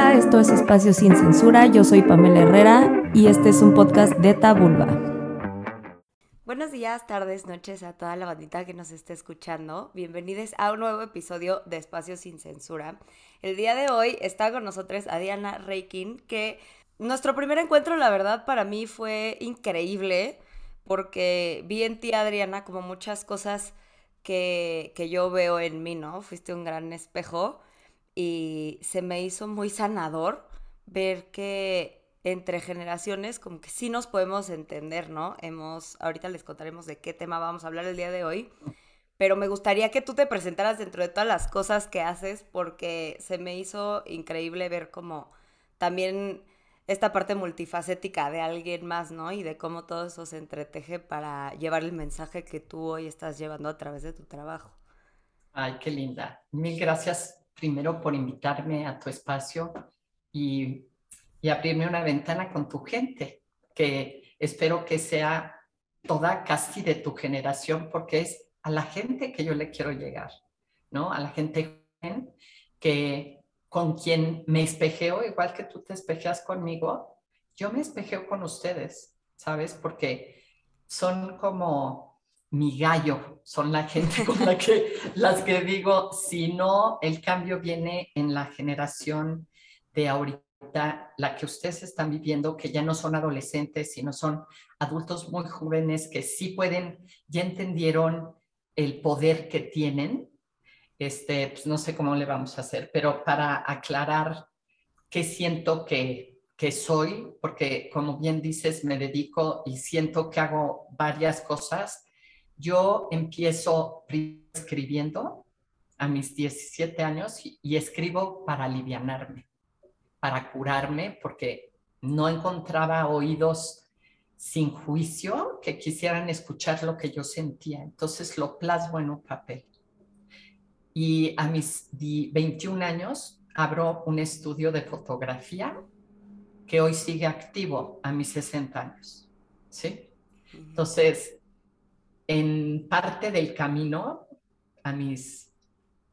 Hola, esto es Espacio Sin Censura, yo soy Pamela Herrera y este es un podcast de Tabulba. Buenos días, tardes, noches a toda la bandita que nos esté escuchando. Bienvenidos a un nuevo episodio de Espacio Sin Censura. El día de hoy está con nosotros Diana Reikin, que nuestro primer encuentro, la verdad, para mí fue increíble porque vi en ti, Adriana, como muchas cosas que, que yo veo en mí, ¿no? Fuiste un gran espejo y se me hizo muy sanador ver que entre generaciones como que sí nos podemos entender, ¿no? Hemos, ahorita les contaremos de qué tema vamos a hablar el día de hoy, pero me gustaría que tú te presentaras dentro de todas las cosas que haces porque se me hizo increíble ver como también esta parte multifacética de alguien más, ¿no? Y de cómo todo eso se entreteje para llevar el mensaje que tú hoy estás llevando a través de tu trabajo. Ay, qué linda. Mil gracias primero por invitarme a tu espacio y, abrirme una ventana con tu gente, que espero que sea toda casi de tu generación, porque es a la gente que yo le quiero llegar, ¿no? A la gente joven que con quien me espejeo, igual que tú te espejeas conmigo, yo me espejeo con ustedes, ¿sabes? Porque son como mi gallo, son la gente con la que, las que digo, si no, el cambio viene en la generación de ahorita, la que ustedes están viviendo, que ya no son adolescentes, sino son adultos muy jóvenes que sí pueden, ya entendieron el poder que tienen. Este, pues no sé cómo le vamos a hacer, pero para aclarar qué siento que, que soy, porque como bien dices, me dedico y siento que hago varias cosas yo empiezo escribiendo a mis 17 años y, escribo para alivianarme, para curarme, porque no encontraba oídos sin juicio que quisieran escuchar lo que yo sentía. Entonces lo plasmo en un papel. Y a mis 21 años abro un estudio de fotografía que hoy sigue activo a mis 60 años. ¿Sí? Entonces, en parte del camino, a mis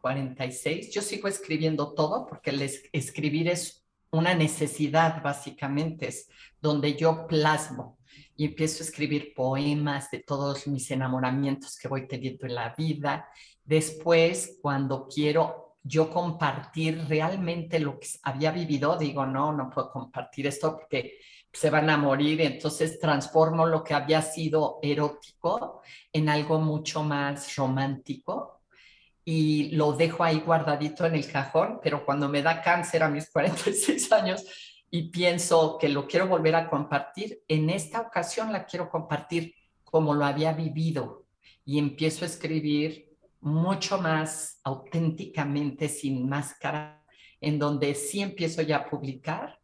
46, yo sigo escribiendo todo porque el escribir es una necesidad básicamente, es donde yo plasmo y empiezo a escribir poemas de todos mis enamoramientos que voy teniendo en la vida. Después, cuando quiero yo compartir realmente lo que había vivido, digo, no, no puedo compartir esto porque se van a morir, entonces transformo lo que había sido erótico en algo mucho más romántico y lo dejo ahí guardadito en el cajón, pero cuando me da cáncer a mis 46 años y pienso que lo quiero volver a compartir, en esta ocasión la quiero compartir como lo había vivido y empiezo a escribir mucho más auténticamente, sin máscara, en donde sí empiezo ya a publicar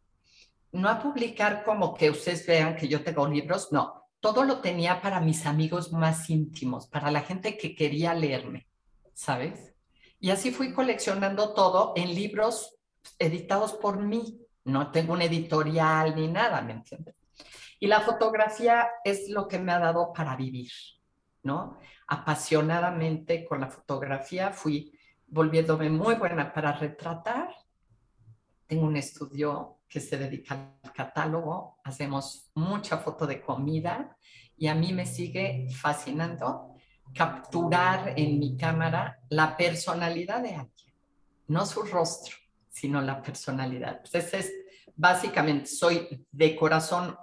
no a publicar como que ustedes vean que yo tengo libros, no, todo lo tenía para mis amigos más íntimos, para la gente que quería leerme, ¿sabes? Y así fui coleccionando todo en libros editados por mí. No tengo un editorial ni nada, ¿me entiendes? Y la fotografía es lo que me ha dado para vivir, ¿no? Apasionadamente con la fotografía fui volviéndome muy buena para retratar. Tengo un estudio que se dedica al catálogo, hacemos mucha foto de comida y a mí me sigue fascinando capturar en mi cámara la personalidad de alguien, no su rostro, sino la personalidad. Entonces, es, básicamente, soy de corazón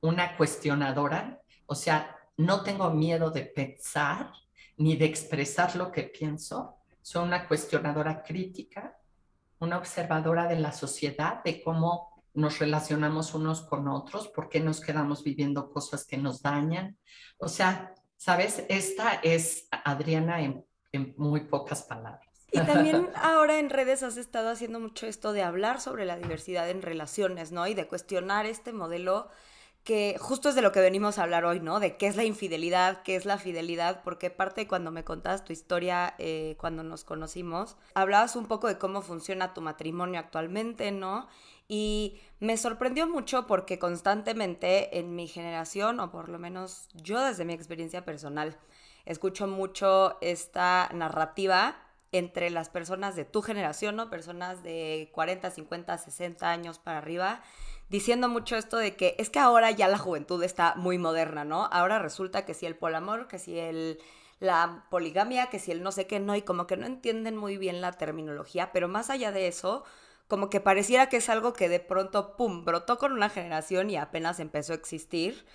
una cuestionadora, o sea, no tengo miedo de pensar ni de expresar lo que pienso, soy una cuestionadora crítica una observadora de la sociedad, de cómo nos relacionamos unos con otros, por qué nos quedamos viviendo cosas que nos dañan. O sea, ¿sabes? Esta es Adriana en, muy pocas palabras. Y también ahora en redes has estado haciendo mucho esto de hablar sobre la diversidad en relaciones, ¿no? Y de cuestionar este modelo que justo es de lo que venimos a hablar hoy, ¿no? De qué es la infidelidad, qué es la fidelidad, porque parte cuando me contabas tu historia eh, cuando nos conocimos, hablabas un poco de cómo funciona tu matrimonio actualmente, ¿no? Y me sorprendió mucho porque constantemente en mi generación, o por lo menos yo desde mi experiencia personal, escucho mucho esta narrativa entre las personas de tu generación, ¿no? Personas de 40, 50, 60 años para arriba, diciendo mucho esto de que es que ahora ya la juventud está muy moderna, ¿no? Ahora resulta que si el polamor, que si el la poligamia, que si el no sé qué no, y como que no entienden muy bien la terminología, pero más allá de eso, como que pareciera que es algo que de pronto, ¡pum!, brotó con una generación y apenas empezó a existir.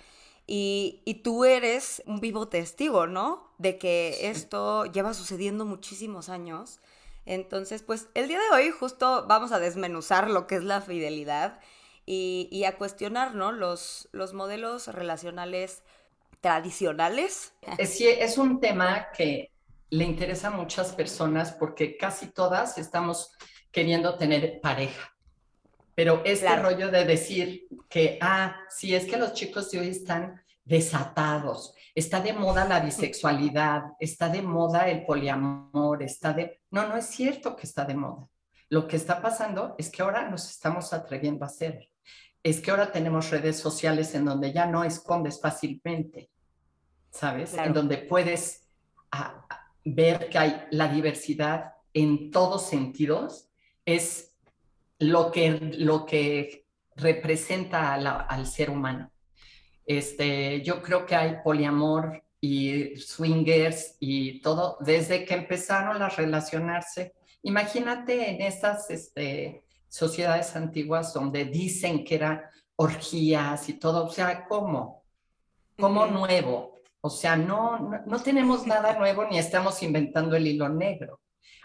Y, y, tú eres un vivo testigo, ¿no? De que esto lleva sucediendo muchísimos años. Entonces, pues el día de hoy justo vamos a desmenuzar lo que es la fidelidad y, y a cuestionar, ¿no? Los, los modelos relacionales tradicionales. Sí, es un tema que le interesa a muchas personas porque casi todas estamos queriendo tener pareja. Pero este rollo de decir que, ah, sí, es que los chicos de hoy están desatados, está de moda la bisexualidad, está de moda el poliamor, está de... No, no es cierto que está de moda. Lo que está pasando es que ahora nos estamos atreviendo a hacer. Es que ahora tenemos redes sociales en donde ya no escondes fácilmente, ¿sabes? En donde puedes ah, ver que hay la diversidad en todos sentidos es lo que, lo que representa al ser humano. Este, yo creo que hay poliamor y swingers y todo desde que empezaron a relacionarse. Imagínate en estas este, sociedades antiguas donde dicen que eran orgías y todo, o sea, ¿cómo? ¿Cómo nuevo? O sea, no, no, no tenemos nada nuevo ni estamos inventando el hilo negro.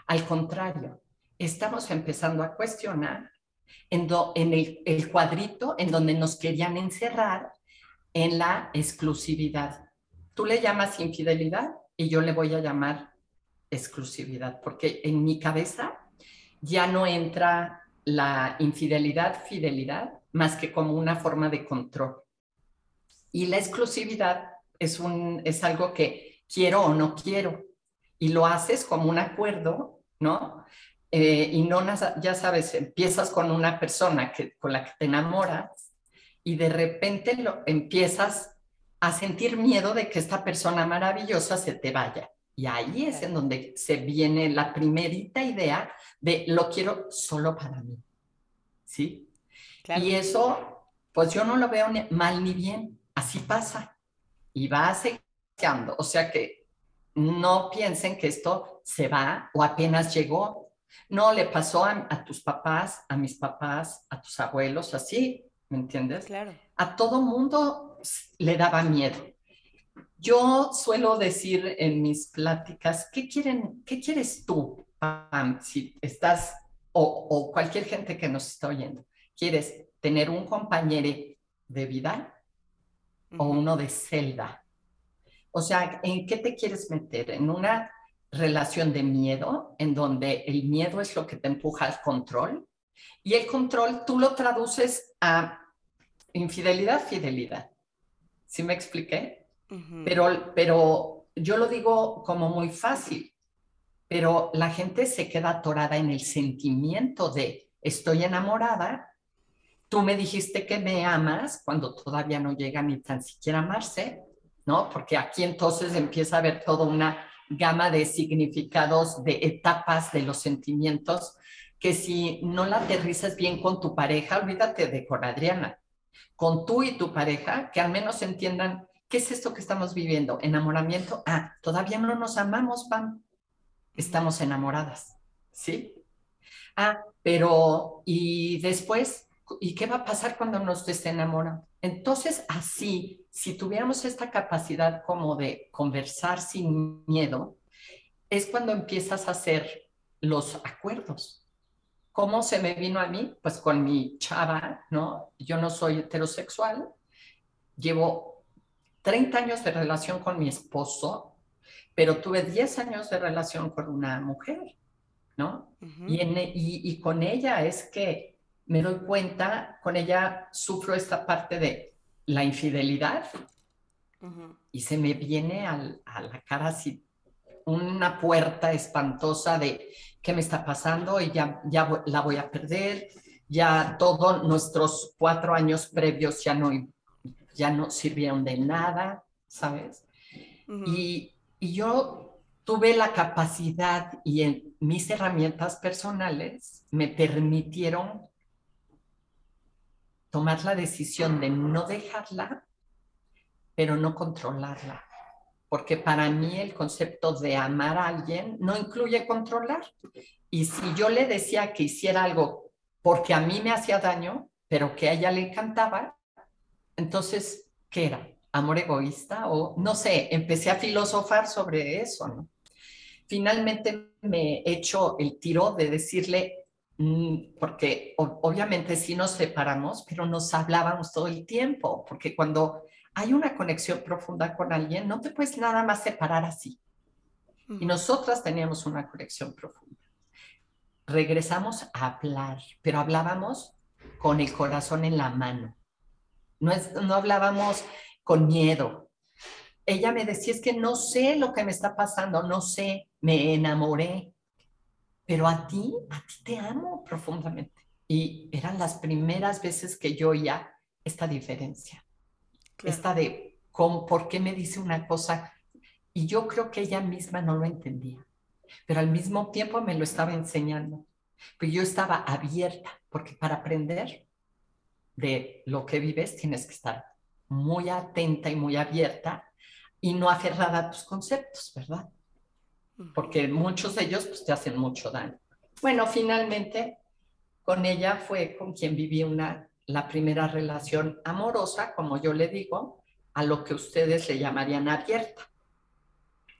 Al contrario, estamos empezando a cuestionar en, en el, cuadrito en donde nos querían encerrar en la exclusividad. Tú le llamas infidelidad y yo le voy a llamar exclusividad, porque en mi cabeza ya no entra la infidelidad, fidelidad, más que como una forma de control. Y la exclusividad es, un, es algo que quiero o no quiero, y lo haces como un acuerdo, ¿no? Eh, y no, ya sabes, empiezas con una persona que, con la que te enamoras y de repente lo, empiezas a sentir miedo de que esta persona maravillosa se te vaya. Y ahí es en donde se viene la primerita idea de lo quiero solo para mí. ¿Sí? Y eso, pues yo no lo veo mal ni bien, así pasa. Y va seguir. O sea que no piensen que esto se va o apenas llegó. No, le pasó a, tus papás, a mis papás, a tus abuelos, así, ¿me entiendes? Claro. A todo mundo le daba miedo. Yo suelo decir en mis pláticas, ¿qué, quieren, qué quieres tú, Pam, si estás, o, cualquier gente que nos está oyendo? ¿Quieres tener un compañero de vida o uno de celda? O sea, ¿en qué te quieres meter? ¿En una relación de miedo, en donde el miedo es lo que te empuja al control, y el control tú lo traduces a infidelidad, fidelidad. ¿Sí me expliqué? pero, pero yo lo digo como muy fácil, pero la gente se queda atorada en el sentimiento de estoy enamorada, tú me dijiste que me amas cuando todavía no llega ni tan siquiera amarse, ¿no? Porque aquí entonces empieza a haber toda una gama de significados, de etapas de los sentimientos, que si no la aterrizas bien con tu pareja, olvídate de con Adriana, con tú y tu pareja, que al menos entiendan qué es esto que estamos viviendo, enamoramiento, ah, todavía no nos amamos, Pam, estamos enamoradas, ¿sí? Ah, pero y después, ¿y qué va a pasar cuando nos desenamoramos? Entonces, así, si tuviéramos esta capacidad como de conversar sin miedo, es cuando empiezas a hacer los acuerdos. ¿Cómo se me vino a mí? Pues con mi chava, ¿no? Yo no soy heterosexual, llevo 30 años de relación con mi esposo, pero tuve 10 años de relación con una mujer, ¿no? y, y con ella es que me doy cuenta, con ella sufro esta parte de la infidelidad y se me viene a la cara así una puerta espantosa de qué me está pasando y ya, ya la voy a perder, ya todos nuestros cuatro años previos ya no, ya no sirvieron de nada, ¿sabes? y, y yo tuve la capacidad y en mis herramientas personales me permitieron tomar la decisión de no dejarla, pero no controlarla. Porque para mí el concepto de amar a alguien no incluye controlar. Y si yo le decía que hiciera algo porque a mí me hacía daño, pero que a ella le encantaba, entonces, ¿qué era? ¿Amor egoísta? O no sé, empecé a filosofar sobre eso, finalmente me he el tiro de decirle, porque obviamente sí nos separamos, pero nos hablábamos todo el tiempo, porque cuando hay una conexión profunda con alguien, no te puedes nada más separar así. Y nosotras teníamos una conexión profunda. Regresamos a hablar, pero hablábamos con el corazón en la mano. No, no hablábamos con miedo. Ella me decía, es que no sé lo que me está pasando, no sé me enamoré, pero a ti, a ti te amo profundamente. Y eran las primeras veces que yo oía esta diferencia, esta de cómo, por qué me dice una cosa. Y yo creo que ella misma no lo entendía, pero al mismo tiempo me lo estaba enseñando. Pero yo estaba abierta, porque para aprender de lo que vives tienes que estar muy atenta y muy abierta y no aferrada a tus conceptos, ¿verdad? Porque muchos de ellos pues, te hacen mucho daño. Bueno, finalmente con ella fue con quien viví una, la primera relación amorosa, como yo le digo, a lo que ustedes le llamarían abierta,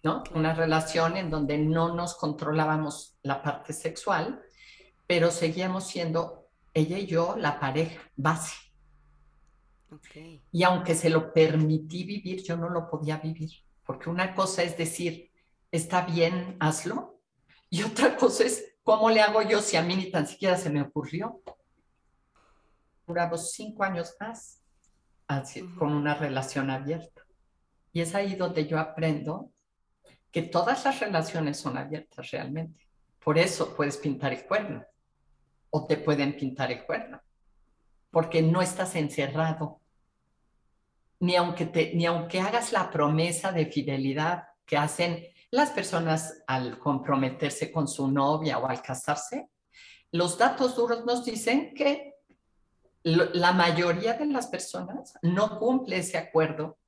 ¿no? Una relación en donde no nos controlábamos la parte sexual, pero seguíamos siendo ella y yo la pareja base. Y aunque se lo permití vivir, yo no lo podía vivir, porque una cosa es decir, está bien, hazlo. Y otra cosa es, ¿cómo le hago yo si a mí ni tan siquiera se me ocurrió? Duramos cinco años más así, con una relación abierta. Y es ahí donde yo aprendo que todas las relaciones son abiertas realmente. Por eso puedes pintar el cuerno o te pueden pintar el cuerno, porque no estás encerrado. Ni aunque, te, ni aunque hagas la promesa de fidelidad que hacen las personas al comprometerse con su novia o al casarse, los datos duros nos dicen que la mayoría de las personas no cumple ese acuerdo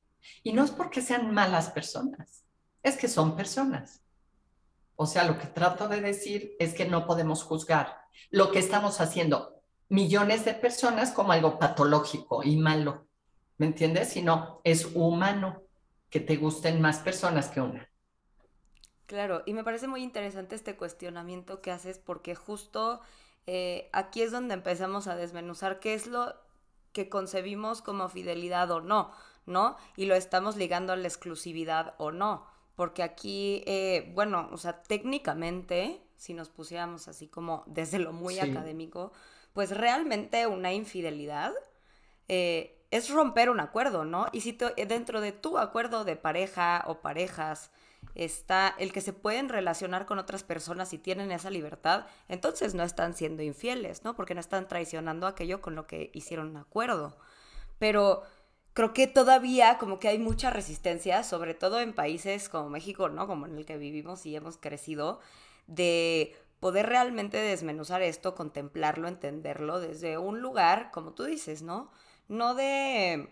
y no es porque sean malas personas, es que son personas. O sea, lo que trato de decir es que no podemos juzgar lo que estamos haciendo millones de personas como algo patológico y malo, ¿me entiendes? Sino es humano que te gusten más personas que una. Claro, y me parece muy interesante este cuestionamiento que haces porque justo eh, aquí es donde empezamos a desmenuzar qué es lo que concebimos como fidelidad o no, ¿no? Y lo estamos ligando a la exclusividad o no, porque aquí, eh, bueno, o sea, técnicamente, si nos pusiéramos así como desde lo muy académico, pues realmente una infidelidad eh, es romper un acuerdo, ¿no? Y si dentro de tu acuerdo de pareja o parejas, está el que se pueden relacionar con otras personas y tienen esa libertad, entonces no están siendo infieles, ¿no? Porque no están traicionando aquello con lo que hicieron un acuerdo. Pero creo que todavía como que hay mucha resistencia, sobre todo en países como México, ¿no? Como en el que vivimos y hemos crecido, de poder realmente desmenuzar esto, contemplarlo, entenderlo desde un lugar, como tú dices, ¿no? No de,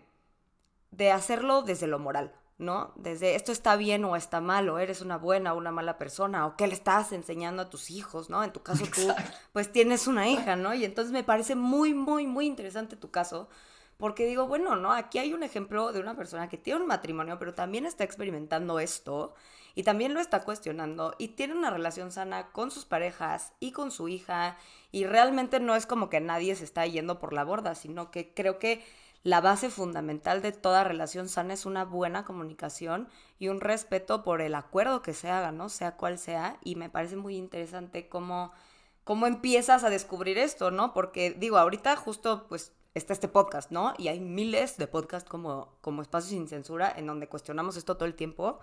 de hacerlo desde lo moral, ¿no? Desde esto está bien o está mal, o eres una buena o una mala persona, o qué le estás enseñando a tus hijos, ¿no? En tu caso tú, pues tienes una hija, ¿no? Y entonces me parece muy, muy, muy interesante tu caso, porque digo, bueno, ¿no? Aquí hay un ejemplo de una persona que tiene un matrimonio, pero también está experimentando esto y también lo está cuestionando y tiene una relación sana con sus parejas y con su hija y realmente no es como que nadie se está yendo por la borda, sino que creo que la base fundamental de toda relación sana es una buena comunicación y un respeto por el acuerdo que se haga, ¿no? Sea cual sea. Y me parece muy interesante cómo, cómo empiezas a descubrir esto, ¿no? Porque digo, ahorita justo pues está este podcast, ¿no? Y hay miles de podcasts como, como Espacio sin Censura en donde cuestionamos esto todo el tiempo.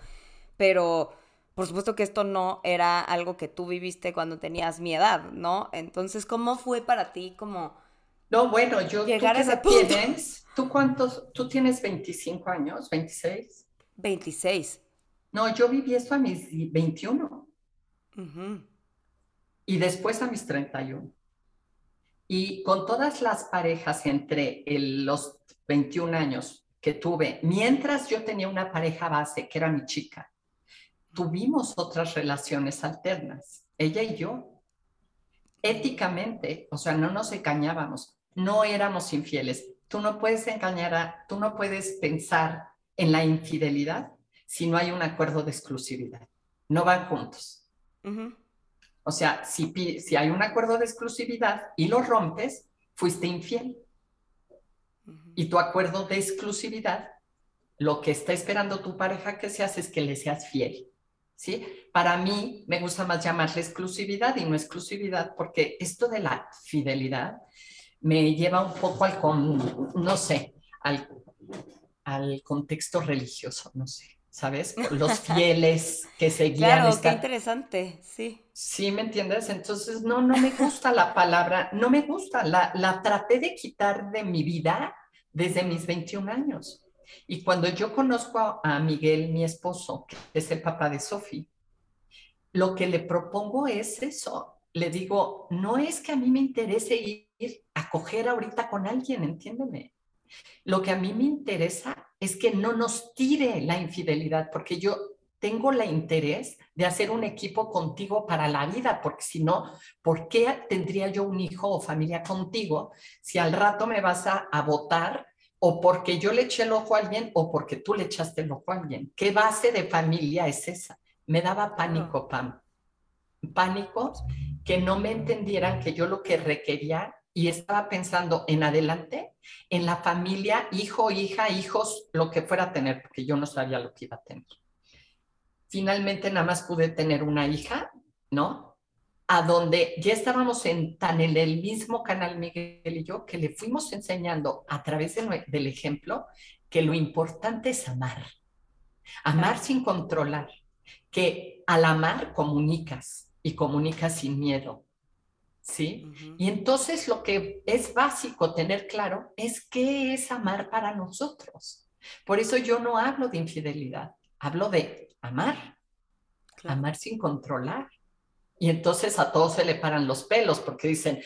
Pero por supuesto que esto no era algo que tú viviste cuando tenías mi edad, ¿no? Entonces, ¿cómo fue para ti como no, bueno, yo llegar ¿tú a ese tienes? ¿Tú cuántos? ¿Tú tienes 25 años? ¿26? 26. No, yo viví esto a mis 21. Y después a mis 31. Y con todas las parejas entre los 21 años que tuve, mientras yo tenía una pareja base, que era mi chica, tuvimos otras relaciones alternas, ella y yo. Éticamente, o sea, no nos engañábamos, no éramos infieles. Tú no puedes engañar a, tú no puedes pensar en la infidelidad si no hay un acuerdo de exclusividad. No van juntos. O sea, si, si hay un acuerdo de exclusividad y lo rompes, fuiste infiel. Y tu acuerdo de exclusividad, lo que está esperando tu pareja que seas es que le seas fiel. ¿Sí? Para mí me gusta más llamarle exclusividad y no exclusividad porque esto de la fidelidad me lleva un poco al, con, no sé, al, al contexto religioso, no sé. ¿sabes? Los fieles que seguían. Claro, qué interesante, sí. Sí, ¿me entiendes? Entonces, no, no me gusta la palabra, no me gusta, la, la traté de quitar de mi vida desde mis 21 años. Y cuando yo conozco a Miguel, mi esposo, que es el papá de Sofi, lo que le propongo es eso. Le digo, no es que a mí me interese ir a coger ahorita con alguien, entiéndeme. Lo que a mí me interesa es que no nos tire la infidelidad, porque yo tengo la interés de hacer un equipo contigo para la vida, porque si no, ¿por qué tendría yo un hijo o familia contigo si al rato me vas a, votar o porque yo le eché el ojo a alguien o porque tú le echaste el ojo a alguien? ¿Qué base de familia es esa? Me daba pánico, Pam. Pánico que no me entendieran que yo lo que requería y estaba pensando en adelante, en la familia, hijo, hija, hijos, lo que fuera a tener, porque yo no sabía lo que iba a tener. Finalmente nada más pude tener una hija, ¿no? A donde ya estábamos en, tan en el mismo canal Miguel y yo, que le fuimos enseñando a través del ejemplo que lo importante es amar. Amar sin controlar, que al amar comunicas y comunicas sin miedo ¿sí? Y entonces lo que es básico tener claro es qué es amar para nosotros. Por eso yo no hablo de infidelidad, hablo de amar, amar sin controlar. Y entonces a todos se le paran los pelos porque dicen,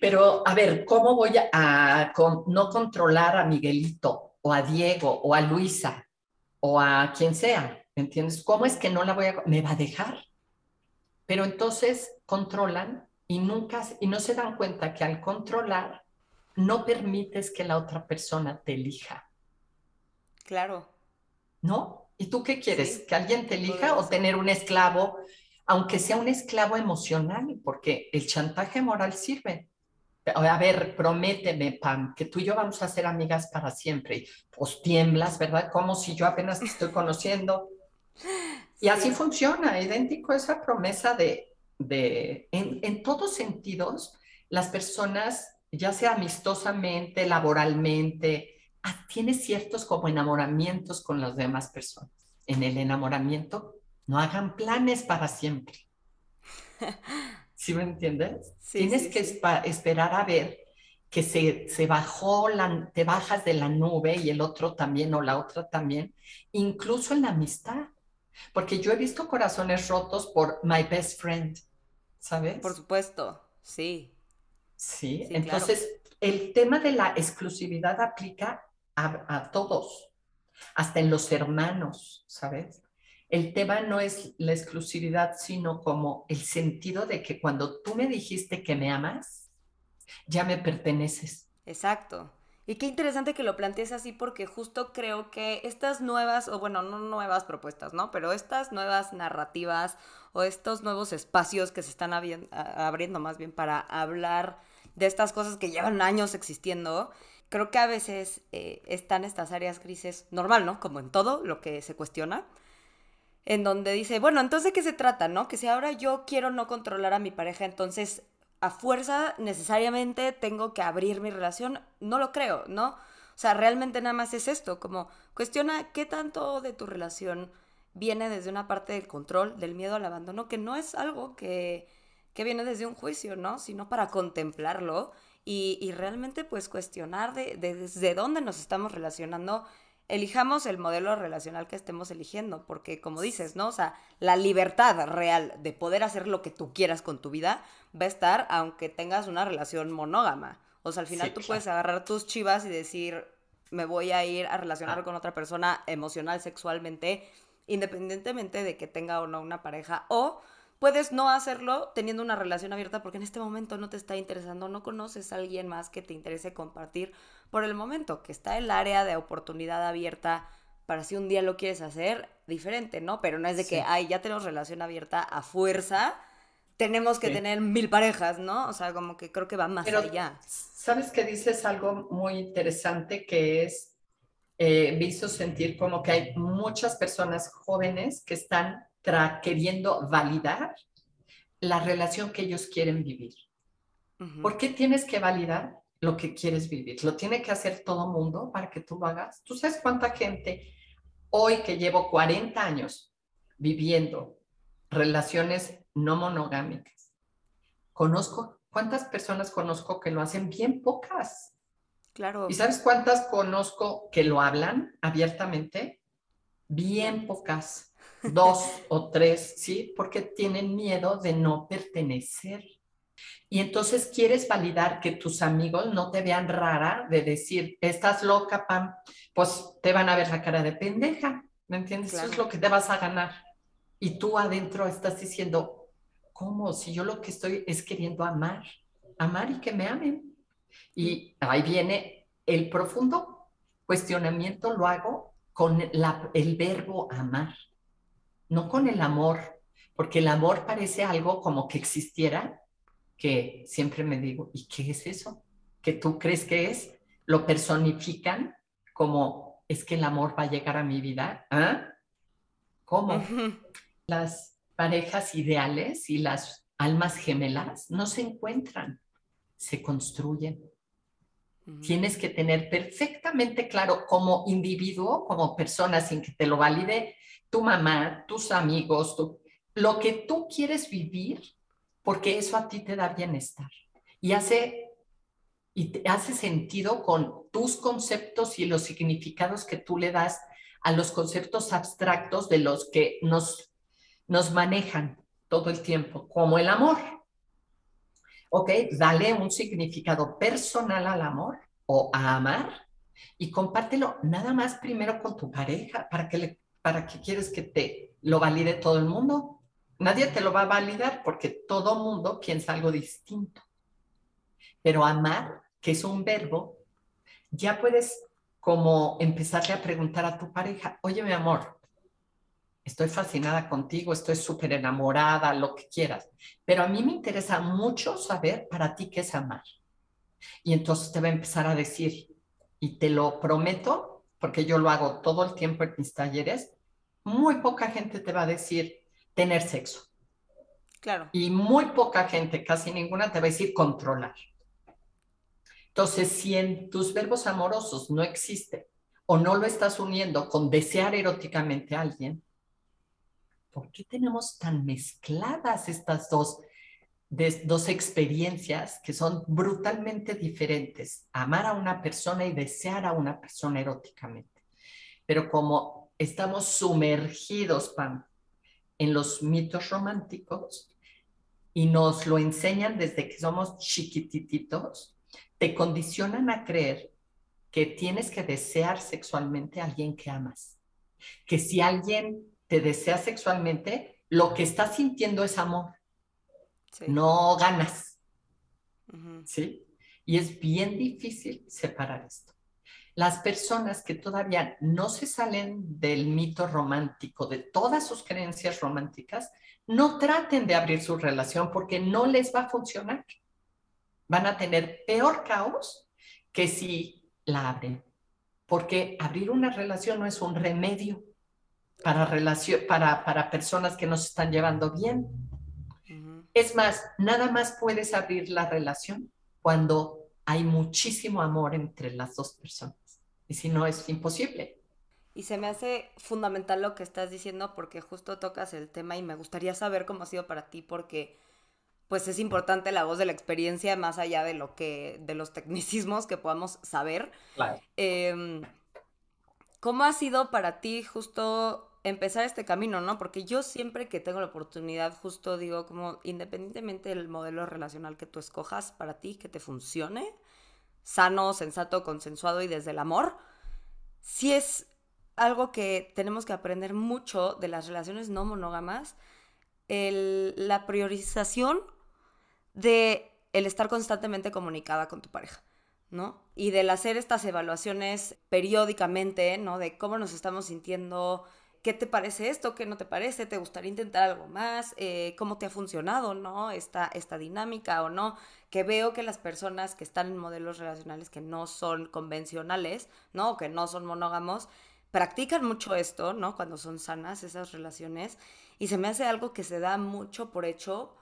pero a ver, ¿cómo voy a, no controlar a Miguelito o a Diego o a Luisa o a quien sea? ¿Me entiendes? ¿Cómo es que no la voy a... me va a dejar? Pero entonces controlan y nunca y no se dan cuenta que al controlar no permites que la otra persona te elija. Claro. ¿No? ¿Y tú qué quieres? ¿Que alguien te elija o tener un esclavo, aunque sea un esclavo emocional? Porque el chantaje moral sirve. A ver, prométeme, Pam, que tú y yo vamos a ser amigas para siempre. Pues tiemblas, ¿verdad? Como si yo apenas te estoy conociendo. Y así funciona, idéntico esa promesa de de, en, todos sentidos, las personas, ya sea amistosamente, laboralmente, ah, tiene ciertos como enamoramientos con las demás personas. En el enamoramiento, no hagan planes para siempre. ¿Sí me entiendes? Tienes que esperar a ver que se, se bajó, la, te bajas de la nube y el otro también o la otra también, incluso en la amistad. Porque yo he visto corazones rotos por my best friend. ¿sabes? Por supuesto, sí. Sí, entonces el tema de la exclusividad aplica a, todos, hasta en los hermanos, ¿sabes? El tema no es la exclusividad, sino como el sentido de que cuando tú me dijiste que me amas, ya me perteneces. Exacto. Y qué interesante que lo plantees así porque justo creo que estas nuevas, o bueno, no nuevas propuestas, ¿no? Pero estas nuevas narrativas o estos nuevos espacios que se están abriendo más bien para hablar de estas cosas que llevan años existiendo, creo que a veces eh, están estas áreas grises, normal, ¿no? Como en todo lo que se cuestiona, en donde dice, bueno, entonces de qué se trata, ¿no? Que si ahora yo quiero no controlar a mi pareja, entonces a fuerza necesariamente tengo que abrir mi relación, no lo creo, ¿no? O sea, realmente nada más es esto, como cuestiona qué tanto de tu relación viene desde una parte del control, del miedo al abandono, que no es algo que, viene desde un juicio, ¿no? Sino para contemplarlo y, realmente pues cuestionar de, desde dónde nos estamos relacionando elijamos el modelo relacional que estemos eligiendo, porque como dices, ¿no? O sea, la libertad real de poder hacer lo que tú quieras con tu vida va a estar aunque tengas una relación monógama. O sea, al final tú puedes agarrar tus chivas y decir, me voy a ir a relacionar ah. con otra persona emocional, sexualmente, independientemente de que tenga o no una pareja, o puedes no hacerlo teniendo una relación abierta porque en este momento no te está interesando, no conoces a alguien más que te interese compartir por el momento, que está el área de oportunidad abierta para si un día lo quieres hacer, diferente, ¿no? Pero no es de que, ay, ya tenemos relación abierta a fuerza, tenemos que tener mil parejas, ¿no? O sea, como que creo que va más allá. Sabes que dices algo muy interesante que es, eh, me hizo sentir como que hay muchas personas jóvenes que están queriendo validar la relación que ellos quieren vivir. ¿Por qué tienes que validar lo que quieres vivir? ¿Lo tiene que hacer todo mundo para que tú lo hagas? ¿Tú sabes cuánta gente hoy que llevo 40 años viviendo relaciones no monogámicas, conozco, ¿cuántas personas conozco que lo hacen? Bien pocas. Claro. ¿Y sabes cuántas conozco que lo hablan abiertamente? Bien pocas dos o tres, ¿sí? Porque tienen miedo de no pertenecer. Y entonces quieres validar que tus amigos no te vean rara de decir, estás loca, Pam, pues te van a ver la cara de pendeja, ¿me entiendes? Eso es lo que te vas a ganar. Y tú adentro estás diciendo, ¿cómo? Si yo lo que estoy es queriendo amar, amar y que me amen. Y ahí viene el profundo cuestionamiento, lo hago con el verbo amar no con el amor, porque el amor parece algo como que existiera, que siempre me digo, ¿y qué es eso? ¿Que tú crees que es? Lo personifican como, es que el amor va a llegar a mi vida. ¿Ah? ¿Cómo? Las parejas ideales y las almas gemelas no se encuentran, se construyen. Tienes que tener perfectamente claro como individuo, como persona, sin que te lo valide tu mamá, tus amigos, lo que tú quieres vivir, porque eso a ti te da bienestar y hace, y te hace sentido con tus conceptos y los significados que tú le das a los conceptos abstractos de los que nos, nos manejan todo el tiempo, como el amor. Ok, dale un significado personal al amor o a amar y compártelo nada más primero con tu pareja para que le ¿para qué quieres que te lo valide todo el mundo? Nadie te lo va a validar porque todo mundo piensa algo distinto. Pero amar, que es un verbo, ya puedes como empezarle a preguntar a tu pareja, oye mi amor, estoy fascinada contigo, estoy súper enamorada, lo que quieras, pero a mí me interesa mucho saber para ti qué es amar. Y entonces te va a empezar a decir, y te lo prometo, porque yo lo hago todo el tiempo en mis talleres, muy poca gente te va a decir tener sexo. Claro. Y muy poca gente, casi ninguna, te va a decir controlar. Entonces, si en tus verbos amorosos no existe o no lo estás uniendo con desear eróticamente a alguien, ¿por qué tenemos tan mezcladas estas dos dos experiencias que son brutalmente diferentes, amar a una persona y desear a una persona eróticamente. Pero como estamos sumergidos, Pam, en los mitos románticos y nos lo enseñan desde que somos chiquititos, te condicionan a creer que tienes que desear sexualmente a alguien que amas. Que si alguien te desea sexualmente, lo que está sintiendo es amor no ganas. ¿Sí? Y es bien difícil separar esto. Las personas que todavía no se salen del mito romántico, de todas sus creencias románticas, no traten de abrir su relación porque no les va a funcionar. Van a tener peor caos que si la abren. Porque abrir una relación no es un remedio para, relación, para, para personas que no se están llevando bien es más, nada más puedes abrir la relación cuando hay muchísimo amor entre las dos personas. Y si no, es imposible. Y se me hace fundamental lo que estás diciendo porque justo tocas el tema y me gustaría saber cómo ha sido para ti porque pues es importante la voz de la experiencia más allá de lo que de los tecnicismos que podamos saber. Claro. Em, ¿Cómo ha sido para ti justo empezar este camino, no? Porque yo siempre que tengo la oportunidad, justo digo, como independientemente del modelo relacional que tú escojas para ti, que te funcione, sano, sensato, consensuado y desde el amor, sí es algo que tenemos que aprender mucho de las relaciones no monógamas, la priorización de el estar constantemente comunicada con tu pareja, ¿no? Y del hacer estas evaluaciones periódicamente, ¿no? De cómo nos estamos sintiendo, qué te parece esto, qué no te parece, te gustaría intentar algo más, eh, cómo te ha funcionado, ¿no? Esta, esta dinámica o no. Que veo que las personas que están en modelos relacionales que no son convencionales, ¿no? O que no son monógamos, practican mucho esto, ¿no? Cuando son sanas esas relaciones. Y se me hace algo que se da mucho por hecho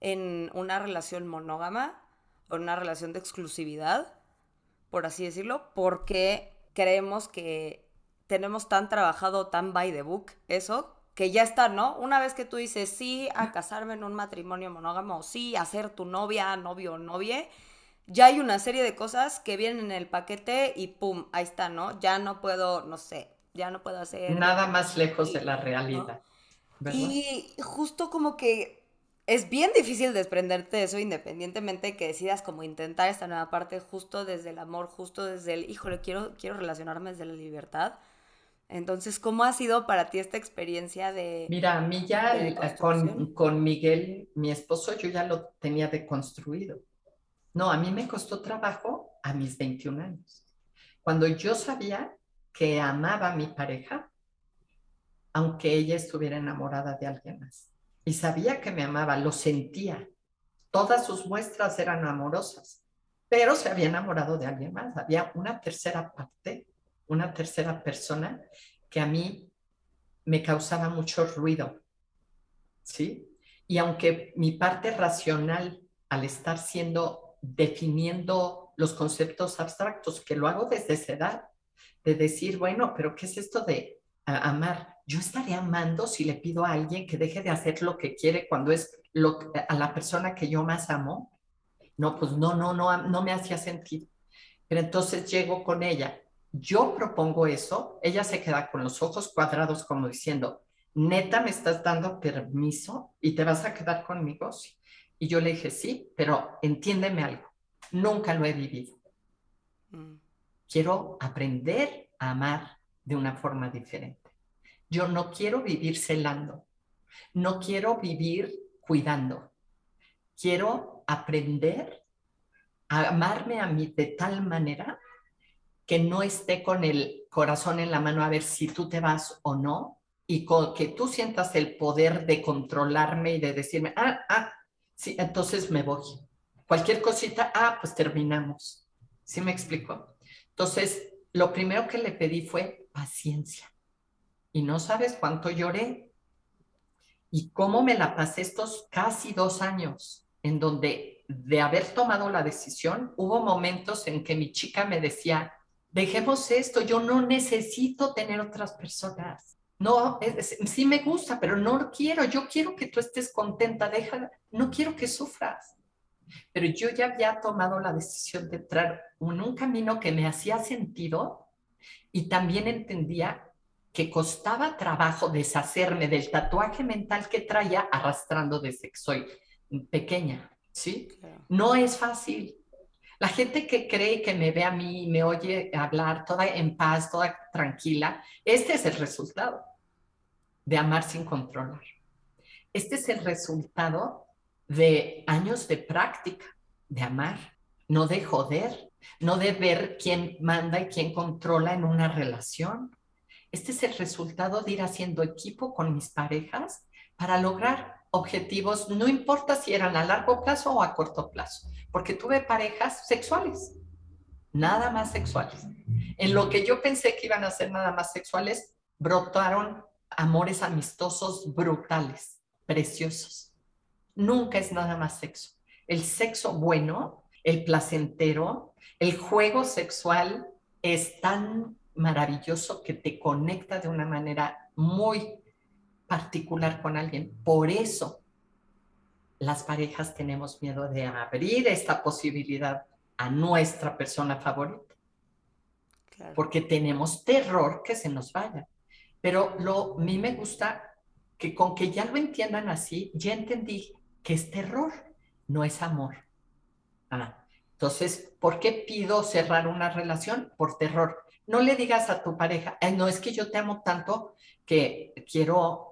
en una relación monógama o en una relación de exclusividad, por así decirlo, porque creemos que tenemos tan trabajado, tan by the book, eso, que ya está, ¿no? Una vez que tú dices sí a casarme en un matrimonio monógamo, o sí a ser tu novia, novio o novie, ya hay una serie de cosas que vienen en el paquete y pum, ahí está, ¿no? Ya no puedo, no sé, ya no puedo hacer... Nada más lejos de la realidad. Y justo como que es bien difícil desprenderte de eso independientemente que decidas como intentar esta nueva parte justo desde el amor, justo desde el, híjole, quiero, quiero relacionarme desde la libertad. Entonces, ¿cómo ha sido para ti esta experiencia de... Mira, a mí ya con, con, Miguel, mi esposo, yo ya lo tenía deconstruido. No, a mí me costó trabajo a mis 21 años. Cuando yo sabía que amaba a mi pareja, aunque ella estuviera enamorada de alguien más. Y sabía que me amaba, lo sentía. Todas sus muestras eran amorosas, pero se había enamorado de alguien más. Había una tercera parte una tercera persona que a mí me causaba mucho ruido, ¿sí? Y aunque mi parte racional, al estar siendo, definiendo los conceptos abstractos, que lo hago desde esa edad, de decir, bueno, pero ¿qué es esto de amar? Yo estaré amando si le pido a alguien que deje de hacer lo que quiere cuando es lo, a la persona que yo más amo. No, pues no, no, no, no me hacía sentido. Pero entonces llego con ella yo propongo eso, ella se queda con los ojos cuadrados como diciendo, neta, ¿me estás dando permiso y te vas a quedar conmigo? Y yo le dije, sí, pero entiéndeme algo, nunca lo he vivido. Mm. Quiero aprender a amar de una forma diferente. Yo no quiero vivir celando, no quiero vivir cuidando. Quiero aprender a amarme a mí de tal manera que no esté con el corazón en la mano a ver si tú te vas o no, y que tú sientas el poder de controlarme y de decirme, ah, ah, sí, entonces me voy. Cualquier cosita, ah, pues terminamos. ¿Sí me explico? Entonces, lo primero que le pedí fue paciencia. Y no sabes cuánto lloré y cómo me la pasé estos casi dos años, en donde de haber tomado la decisión, hubo momentos en que mi chica me decía, dejemos esto, yo no necesito tener otras personas. No, sí me gusta, pero no quiero, yo quiero que tú estés contenta, deja, no quiero que sufras. Pero yo ya había tomado la decisión de entrar en un camino que me hacía sentido y también entendía que costaba trabajo deshacerme del tatuaje mental que traía arrastrando desde que soy pequeña, ¿sí? No es fácil, la gente que cree que me ve a mí y me oye hablar toda en paz, toda tranquila, este es el resultado de amar sin controlar. Este es el resultado de años de práctica, de amar, no de joder, no de ver quién manda y quién controla en una relación. Este es el resultado de ir haciendo equipo con mis parejas para lograr objetivos, no importa si eran a largo plazo o a corto plazo, porque tuve parejas sexuales, nada más sexuales. En lo que yo pensé que iban a ser nada más sexuales, brotaron amores amistosos brutales, preciosos. Nunca es nada más sexo. El sexo bueno, el placentero, el juego sexual es tan maravilloso que te conecta de una manera muy particular con alguien. Por eso las parejas tenemos miedo de abrir esta posibilidad a nuestra persona favorita. porque tenemos terror que se nos vaya. Pero lo, a mí me gusta que con que ya lo entiendan así, ya entendí que es terror, no es amor. Ah, entonces, ¿por qué pido cerrar una relación? Por terror. No le digas a tu pareja, no es que yo te amo tanto que quiero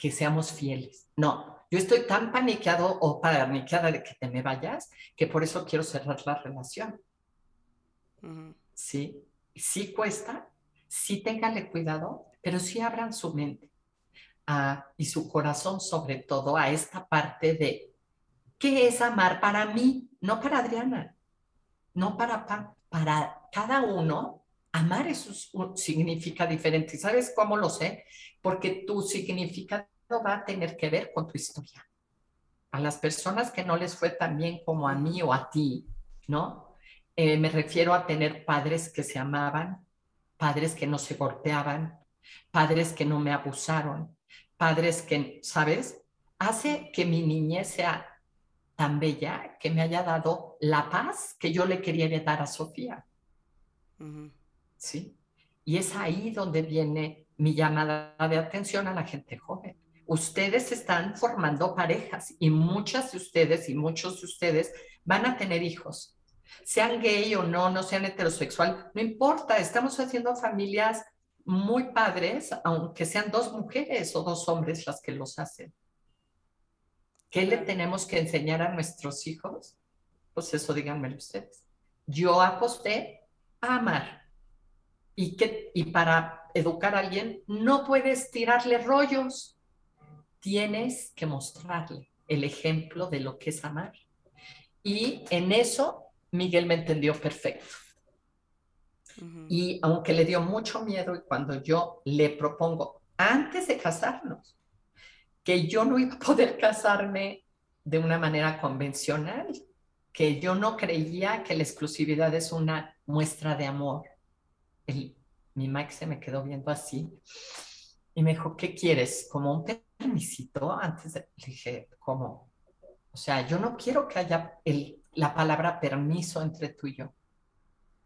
que seamos fieles. No, yo estoy tan paniqueado o paniqueada de que te me vayas que por eso quiero cerrar la relación. Sí, sí cuesta, sí ténganle cuidado, pero sí abran su mente ah, y su corazón sobre todo a esta parte de qué es amar para mí, no para Adriana, no para para cada uno. Amar eso significa diferente. ¿Sabes cómo lo sé? Porque tu significado va a tener que ver con tu historia. A las personas que no les fue tan bien como a mí o a ti, ¿no? Eh, me refiero a tener padres que se amaban, padres que no se golpeaban, padres que no me abusaron, padres que, ¿sabes? Hace que mi niñez sea tan bella que me haya dado la paz que yo le quería dar a Sofía. ¿Sí? Y es ahí donde viene mi llamada de atención a la gente joven ustedes están formando parejas y muchas de ustedes y muchos de ustedes van a tener hijos. Sean gay o no, no sean heterosexual, no importa, estamos haciendo familias muy padres, aunque sean dos mujeres o dos hombres las que los hacen. ¿Qué le tenemos que enseñar a nuestros hijos? Pues eso díganmelo ustedes. Yo aposté a amar. Y, que, y para educar a alguien no puedes tirarle rollos tienes que mostrarle el ejemplo de lo que es amar. Y en eso Miguel me entendió perfecto. Y aunque le dio mucho miedo y cuando yo le propongo, antes de casarnos, que yo no iba a poder casarme de una manera convencional, que yo no creía que la exclusividad es una muestra de amor. Mi Mike se me quedó viendo así y me dijo, ¿qué quieres? ¿Como un permisito? Antes de, le dije, ¿cómo? O sea, yo no quiero que haya el, la palabra permiso entre tú y yo.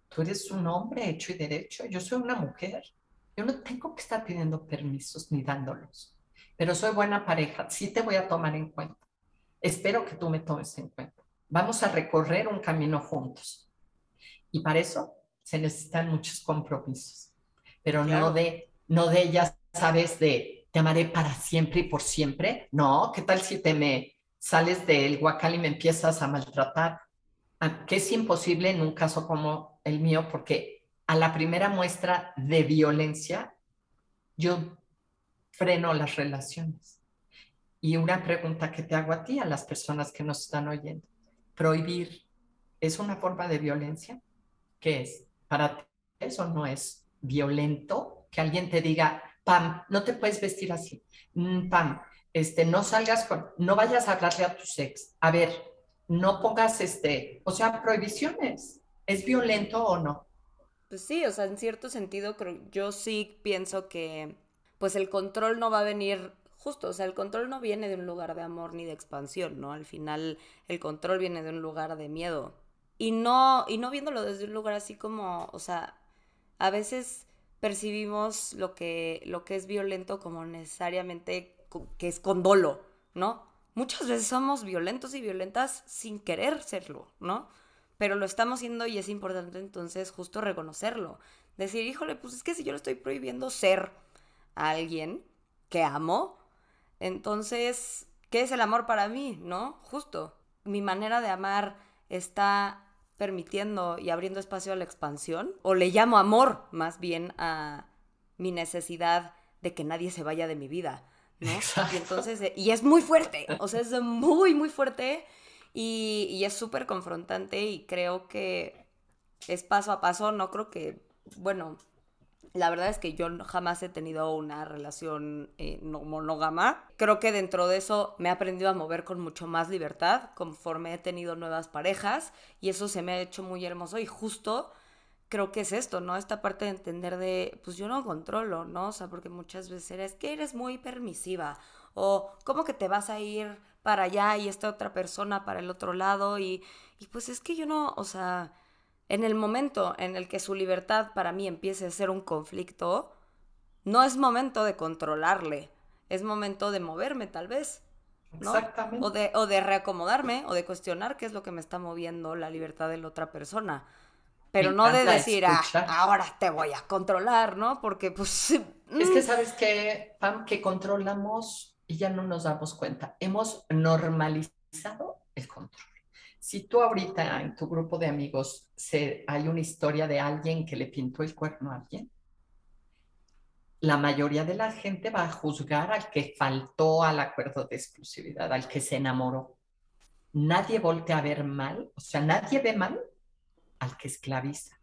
Tú eres un hombre hecho y derecho, yo soy una mujer. Yo no tengo que estar pidiendo permisos ni dándolos. Pero soy buena pareja, sí te voy a tomar en cuenta. Espero que tú me tomes en cuenta. Vamos a recorrer un camino juntos. Y para eso se necesitan muchos compromisos, pero no de no de ellas sabes, de te amaré para siempre y por siempre. No, ¿qué tal si te me sales del guacal y me empiezas a maltratar? Ah, que es imposible en un caso como el mío, porque a la primera muestra de violencia, yo freno las relaciones. Y una pregunta que te hago a ti, a las personas que nos están oyendo. ¿Prohibir es una forma de violencia? ¿Qué es? ¿Para ti eso no es violento? Que alguien te diga, Pam, no te puedes vestir así. Mm, Pam, este, no salgas con, no vayas a hablarle a tu ex. A ver, no pongas este, o sea, prohibiciones. ¿Es violento o no? Pues sí, o sea, en cierto sentido, creo, yo sí pienso que, pues el control no va a venir justo, o sea, el control no viene de un lugar de amor ni de expansión, ¿no? Al final, el control viene de un lugar de miedo. Y no, y no viéndolo desde un lugar así como, o sea, a veces percibimos lo que, lo que es violento como necesariamente que es con dolo, ¿no? Muchas veces somos violentos y violentas sin querer serlo, ¿no? Pero lo estamos haciendo y es importante entonces justo reconocerlo. Decir, híjole, pues es que si yo le estoy prohibiendo ser a alguien que amo, entonces, ¿qué es el amor para mí, no? Justo. Mi manera de amar está permitiendo y abriendo espacio a la expansión, o le llamo amor más bien a mi necesidad de que nadie se vaya de mi vida, ¿no? Y entonces, eh, y es muy fuerte, o sea, es muy, muy fuerte y, y es súper confrontante y creo que es paso a paso, no creo que, bueno, la verdad es que yo jamás he tenido una relación eh, monógama. Creo que dentro de eso me he aprendido a mover con mucho más libertad conforme he tenido nuevas parejas y eso se me ha hecho muy hermoso y justo creo que es esto, ¿no? Esta parte de entender de, pues yo no controlo, ¿no? O sea, porque muchas veces eres que eres muy permisiva o cómo que te vas a ir para allá y esta otra persona para el otro lado y, y pues es que yo no, o sea en el momento en el que su libertad para mí empiece a ser un conflicto, no es momento de controlarle, es momento de moverme tal vez. Exactamente. O de, o de reacomodarme o de cuestionar qué es lo que me está moviendo la libertad de la otra persona. Pero no de decir, ah, ahora te voy a controlar, ¿no? Porque pues... Es que mm. sabes que, Pam, que controlamos y ya no nos damos cuenta. Hemos normalizado el control. Si tú ahorita en tu grupo de amigos se, hay una historia de alguien que le pintó el cuerno a alguien, la mayoría de la gente va a juzgar al que faltó al acuerdo de exclusividad, al que se enamoró. Nadie voltea a ver mal, o sea, nadie ve mal al que esclaviza.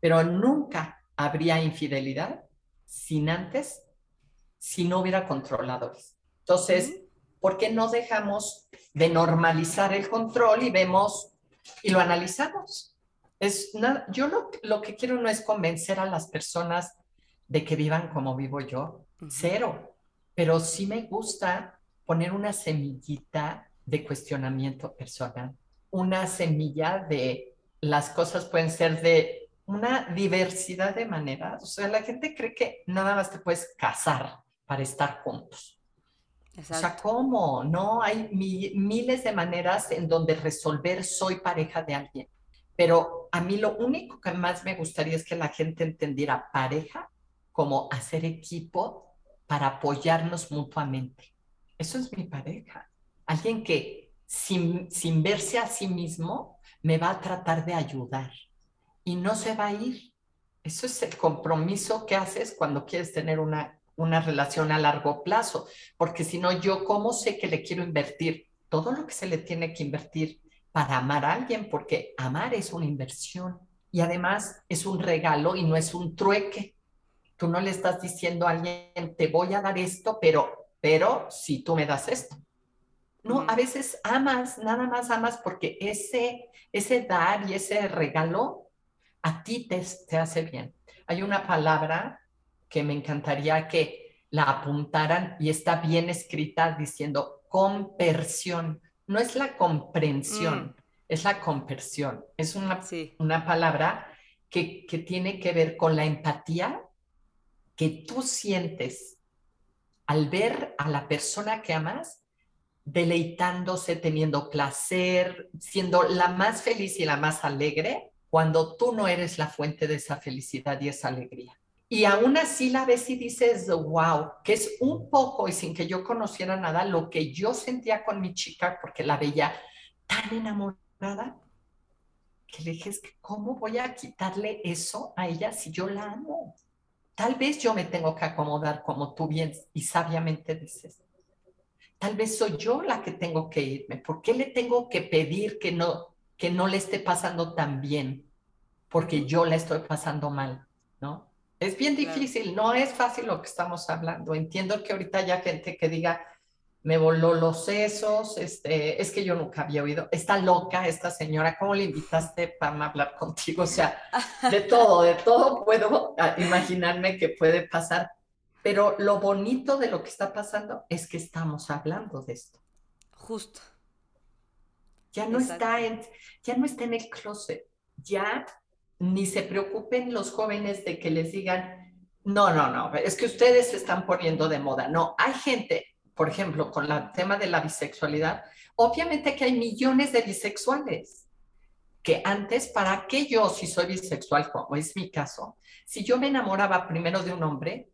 Pero nunca habría infidelidad sin antes, si no hubiera controladores. Entonces, ¿por qué no dejamos de normalizar el control y vemos y lo analizamos? Es yo lo, lo que quiero no es convencer a las personas de que vivan como vivo yo, cero. Pero sí me gusta poner una semillita de cuestionamiento personal, una semilla de las cosas pueden ser de una diversidad de maneras. O sea, la gente cree que nada más te puedes casar para estar juntos. O sea, ¿cómo? No, hay miles de maneras en donde resolver soy pareja de alguien. Pero a mí lo único que más me gustaría es que la gente entendiera pareja como hacer equipo para apoyarnos mutuamente. Eso es mi pareja. Alguien que sin, sin verse a sí mismo me va a tratar de ayudar y no se va a ir. Eso es el compromiso que haces cuando quieres tener una, una relación a largo plazo, porque si no, yo cómo sé que le quiero invertir todo lo que se le tiene que invertir para amar a alguien, porque amar es una inversión y además es un regalo y no es un trueque. Tú no le estás diciendo a alguien, te voy a dar esto, pero, pero si tú me das esto. No, a veces amas, nada más amas porque ese, ese dar y ese regalo a ti te, te hace bien. Hay una palabra que me encantaría que la apuntaran y está bien escrita diciendo compersión. No es la comprensión, mm. es la compersión. Es una, una palabra que, que tiene que ver con la empatía que tú sientes al ver a la persona que amas deleitándose, teniendo placer, siendo la más feliz y la más alegre, cuando tú no eres la fuente de esa felicidad y esa alegría. Y aún así la ves y dices, wow, que es un poco y sin que yo conociera nada lo que yo sentía con mi chica, porque la veía tan enamorada, que le dije, ¿cómo voy a quitarle eso a ella si yo la amo? Tal vez yo me tengo que acomodar como tú bien y sabiamente dices. Tal vez soy yo la que tengo que irme. ¿Por qué le tengo que pedir que no, que no le esté pasando tan bien? Porque yo la estoy pasando mal, ¿no? Es bien difícil, no es fácil lo que estamos hablando. Entiendo que ahorita haya gente que diga, me voló los sesos, este, es que yo nunca había oído, está loca esta señora, ¿cómo le invitaste para hablar contigo? O sea, de todo, de todo puedo ah, imaginarme que puede pasar, pero lo bonito de lo que está pasando es que estamos hablando de esto. Justo. Ya no está en, ya no está en el closet, ya ni se preocupen los jóvenes de que les digan, no, no, no, es que ustedes se están poniendo de moda. No, hay gente, por ejemplo, con el tema de la bisexualidad, obviamente que hay millones de bisexuales, que antes, ¿para qué yo, si soy bisexual, como es mi caso, si yo me enamoraba primero de un hombre,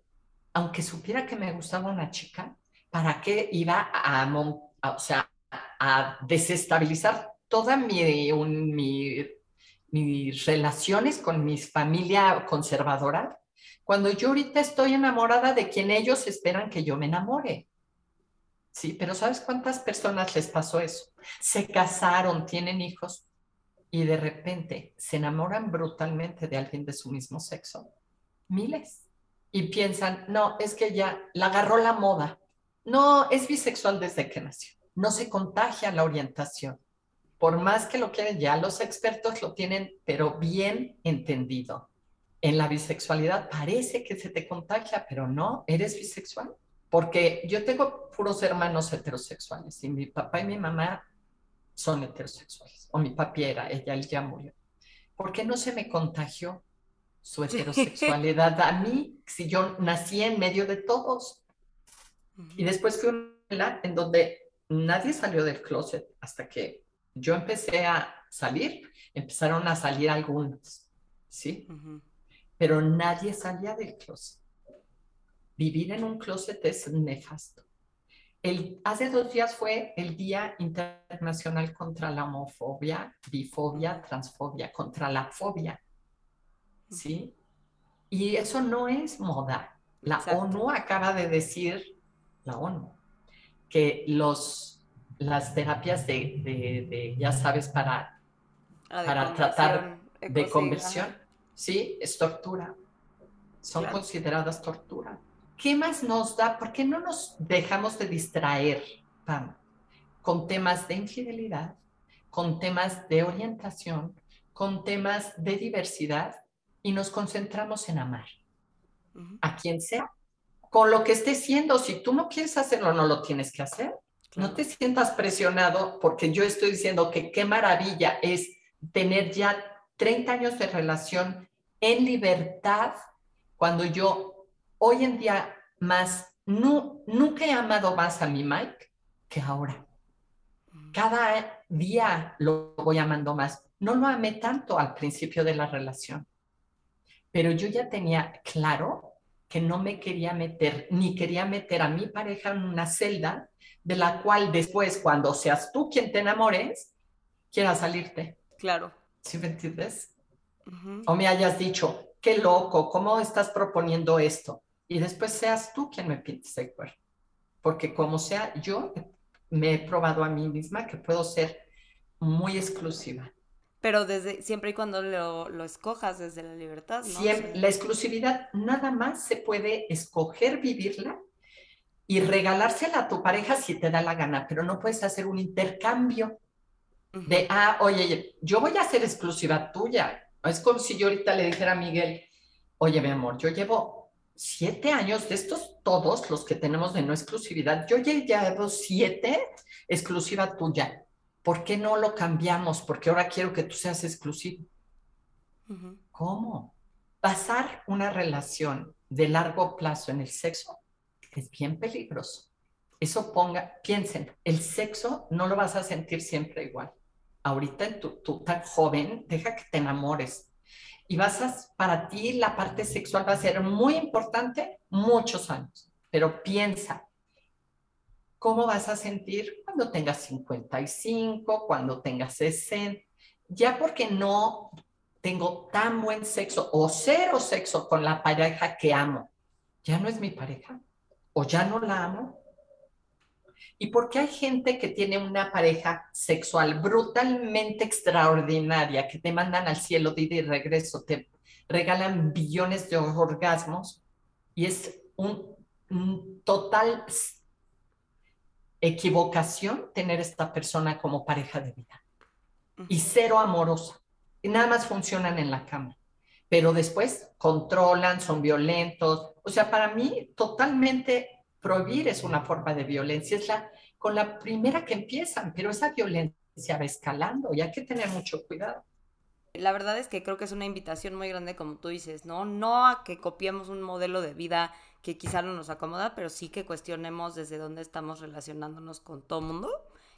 aunque supiera que me gustaba una chica, ¿para qué iba a, o sea, a desestabilizar toda mi, mi, mis relaciones con mi familia conservadora? Cuando yo ahorita estoy enamorada de quien ellos esperan que yo me enamore. Sí, pero ¿sabes cuántas personas les pasó eso? Se casaron, tienen hijos y de repente se enamoran brutalmente de alguien de su mismo sexo. Miles. Y piensan, no, es que ya la agarró la moda. No, es bisexual desde que nació. No se contagia la orientación. Por más que lo quieran, ya los expertos lo tienen, pero bien entendido. En la bisexualidad parece que se te contagia, pero no, eres bisexual porque yo tengo puros hermanos heterosexuales y mi papá y mi mamá son heterosexuales, o mi papi era, ella él ya murió. ¿por qué no se me contagió su heterosexualidad a mí si yo nací en medio de todos? Y después fui una en donde nadie salió del closet hasta que yo empecé a salir, empezaron a salir algunos, ¿sí? Pero nadie salía del closet. Vivir en un closet es nefasto. El, hace dos días fue el Día Internacional contra la Homofobia, Bifobia, Transfobia, contra la fobia. ¿Sí? Y eso no es moda. La ONU acaba de decir, la ONU, que los, las terapias de, ya sabes, para, ah, para tratar de conversión, sí, es tortura. Son consideradas tortura. ¿Qué más nos da? ¿Por qué no nos dejamos de distraer, Pam, con temas de infidelidad, con temas de orientación, con temas de diversidad y nos concentramos en amar a quien sea, con lo que esté siendo. Si tú no quieres hacerlo, no lo tienes que hacer. No te sientas presionado porque yo estoy diciendo que qué maravilla es tener ya 30 años de relación en libertad cuando yo hoy en día más, no, nunca he amado más a mi Mike que ahora. Mm. Cada día lo voy amando más. No lo amé tanto al principio de la relación, pero yo ya tenía claro que no me quería meter, ni quería meter a mi pareja en una celda de la cual después, cuando seas tú quien te enamores, quiera salirte. Claro. ¿Sí me entiendes? O me hayas dicho, qué loco, ¿cómo estás proponiendo esto? y después seas tú quien me pintes el cuerpo. Porque como sea, yo me he probado a mí misma que puedo ser muy exclusiva. Pero desde siempre y cuando lo, lo escojas desde la libertad, ¿no? Siempre, la exclusividad nada más se puede escoger vivirla y regalársela a tu pareja si te da la gana, pero no puedes hacer un intercambio de, ah, oye, yo voy a ser exclusiva tuya. Es como si yo ahorita le dijera a Miguel, oye, mi amor, yo llevo siete años de estos todos los que tenemos de no exclusividad, yo ya llevo siete exclusiva tuya. ¿Por qué no lo cambiamos? Porque ahora quiero que tú seas exclusivo. ¿Cómo? Pasar una relación de largo plazo en el sexo es bien peligroso. Eso ponga, piensen, el sexo no lo vas a sentir siempre igual. Ahorita tú, tú tan joven, deja que te enamores, y vas a, para ti la parte sexual va a ser muy importante muchos años, pero piensa, ¿cómo vas a sentir cuando tengas 55, cuando tengas 60? Ya porque no tengo tan buen sexo o cero sexo con la pareja que amo, ya no es mi pareja o ya no la amo, y porque hay gente que tiene una pareja sexual brutalmente extraordinaria, que te mandan al cielo de ida y regreso, te regalan billones de orgasmos y es un, total equivocación tener esta persona como pareja de vida. Y cero amorosa. Nada más funcionan en la cama. Pero después controlan, son violentos. O sea, para mí totalmente prohibir es una forma de violencia, es la con la primera que empiezan, pero esa violencia va escalando y hay que tener mucho cuidado. La verdad es que creo que es una invitación muy grande, como tú dices, ¿no? No a que copiemos un modelo de vida que quizá no nos acomoda, pero sí que cuestionemos desde dónde estamos relacionándonos con todo el mundo,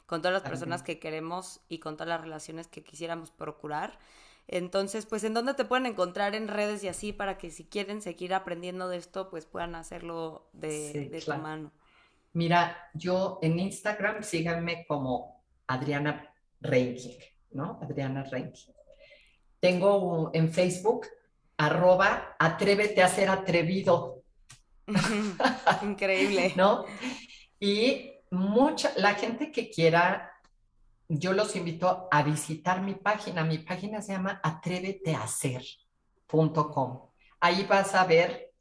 con todas las personas que queremos y con todas las relaciones que quisiéramos procurar. Entonces, pues, ¿en dónde te pueden encontrar en redes y así para que si quieren seguir aprendiendo de esto, pues puedan hacerlo de, de tu mano? Mira, yo en Instagram síganme como Adriana Ranking, ¿no? Adriana Ranking. Tengo en Facebook arroba atrévete a ser atrevido. Increíble. ¿No? Y mucha, la gente que quiera, yo los invito a visitar mi página. Mi página se llama atréveteahacer.com. Ahí vas a ver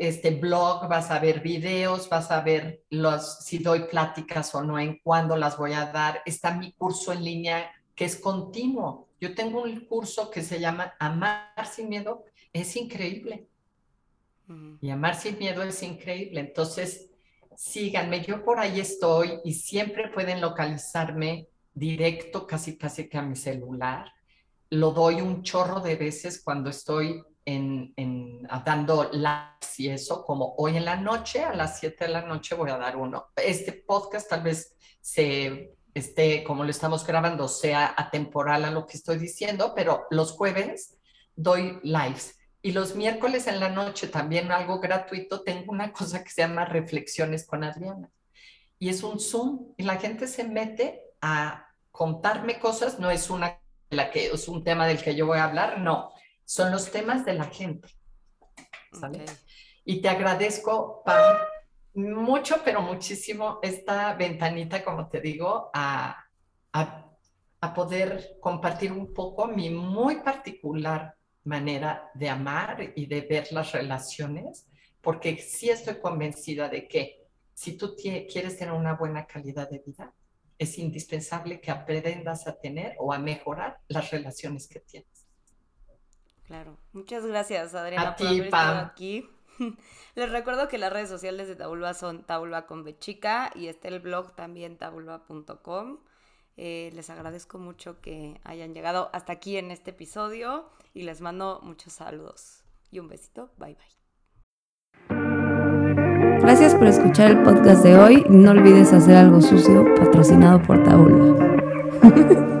este blog, vas a ver videos, vas a ver los, si doy pláticas o no, en cuándo las voy a dar. Está mi curso en línea que es continuo. Yo tengo un curso que se llama Amar sin miedo. Es increíble. Y Amar sin miedo es increíble. Entonces, síganme. Yo por ahí estoy y siempre pueden localizarme directo, casi casi que a mi celular. lo doy un chorro de veces cuando estoy en, en, dando lives y eso, como hoy en la noche, a las 7 de la noche voy a dar uno. Este podcast tal vez se esté, como lo estamos grabando, sea atemporal a lo que estoy diciendo, pero los jueves doy lives. Y los miércoles en la noche, también algo gratuito, tengo una cosa que se llama Reflexiones con Adriana. Y es un Zoom y la gente se mete a contarme cosas, no es una la que es un tema del que yo voy a hablar, no, son los temas de la gente. Y te agradezco, Pam, mucho, pero muchísimo esta ventanita, como te digo, a, a, a poder compartir un poco mi muy particular manera de amar y de ver las relaciones, porque sí estoy convencida de que si tú quieres tener una buena calidad de vida, es indispensable que aprendas a tener o a mejorar las relaciones que tienes. Claro. Muchas gracias, Adriana, por haber estado aquí. Les recuerdo que las redes sociales de Tabulba son Tabulba con y está el blog también tabulba.com. Eh, les agradezco mucho que hayan llegado hasta aquí en este episodio y les mando muchos saludos y un besito. Bye bye. Gracias por escuchar el podcast de hoy. No olvides hacer algo sucio patrocinado por Tabulba.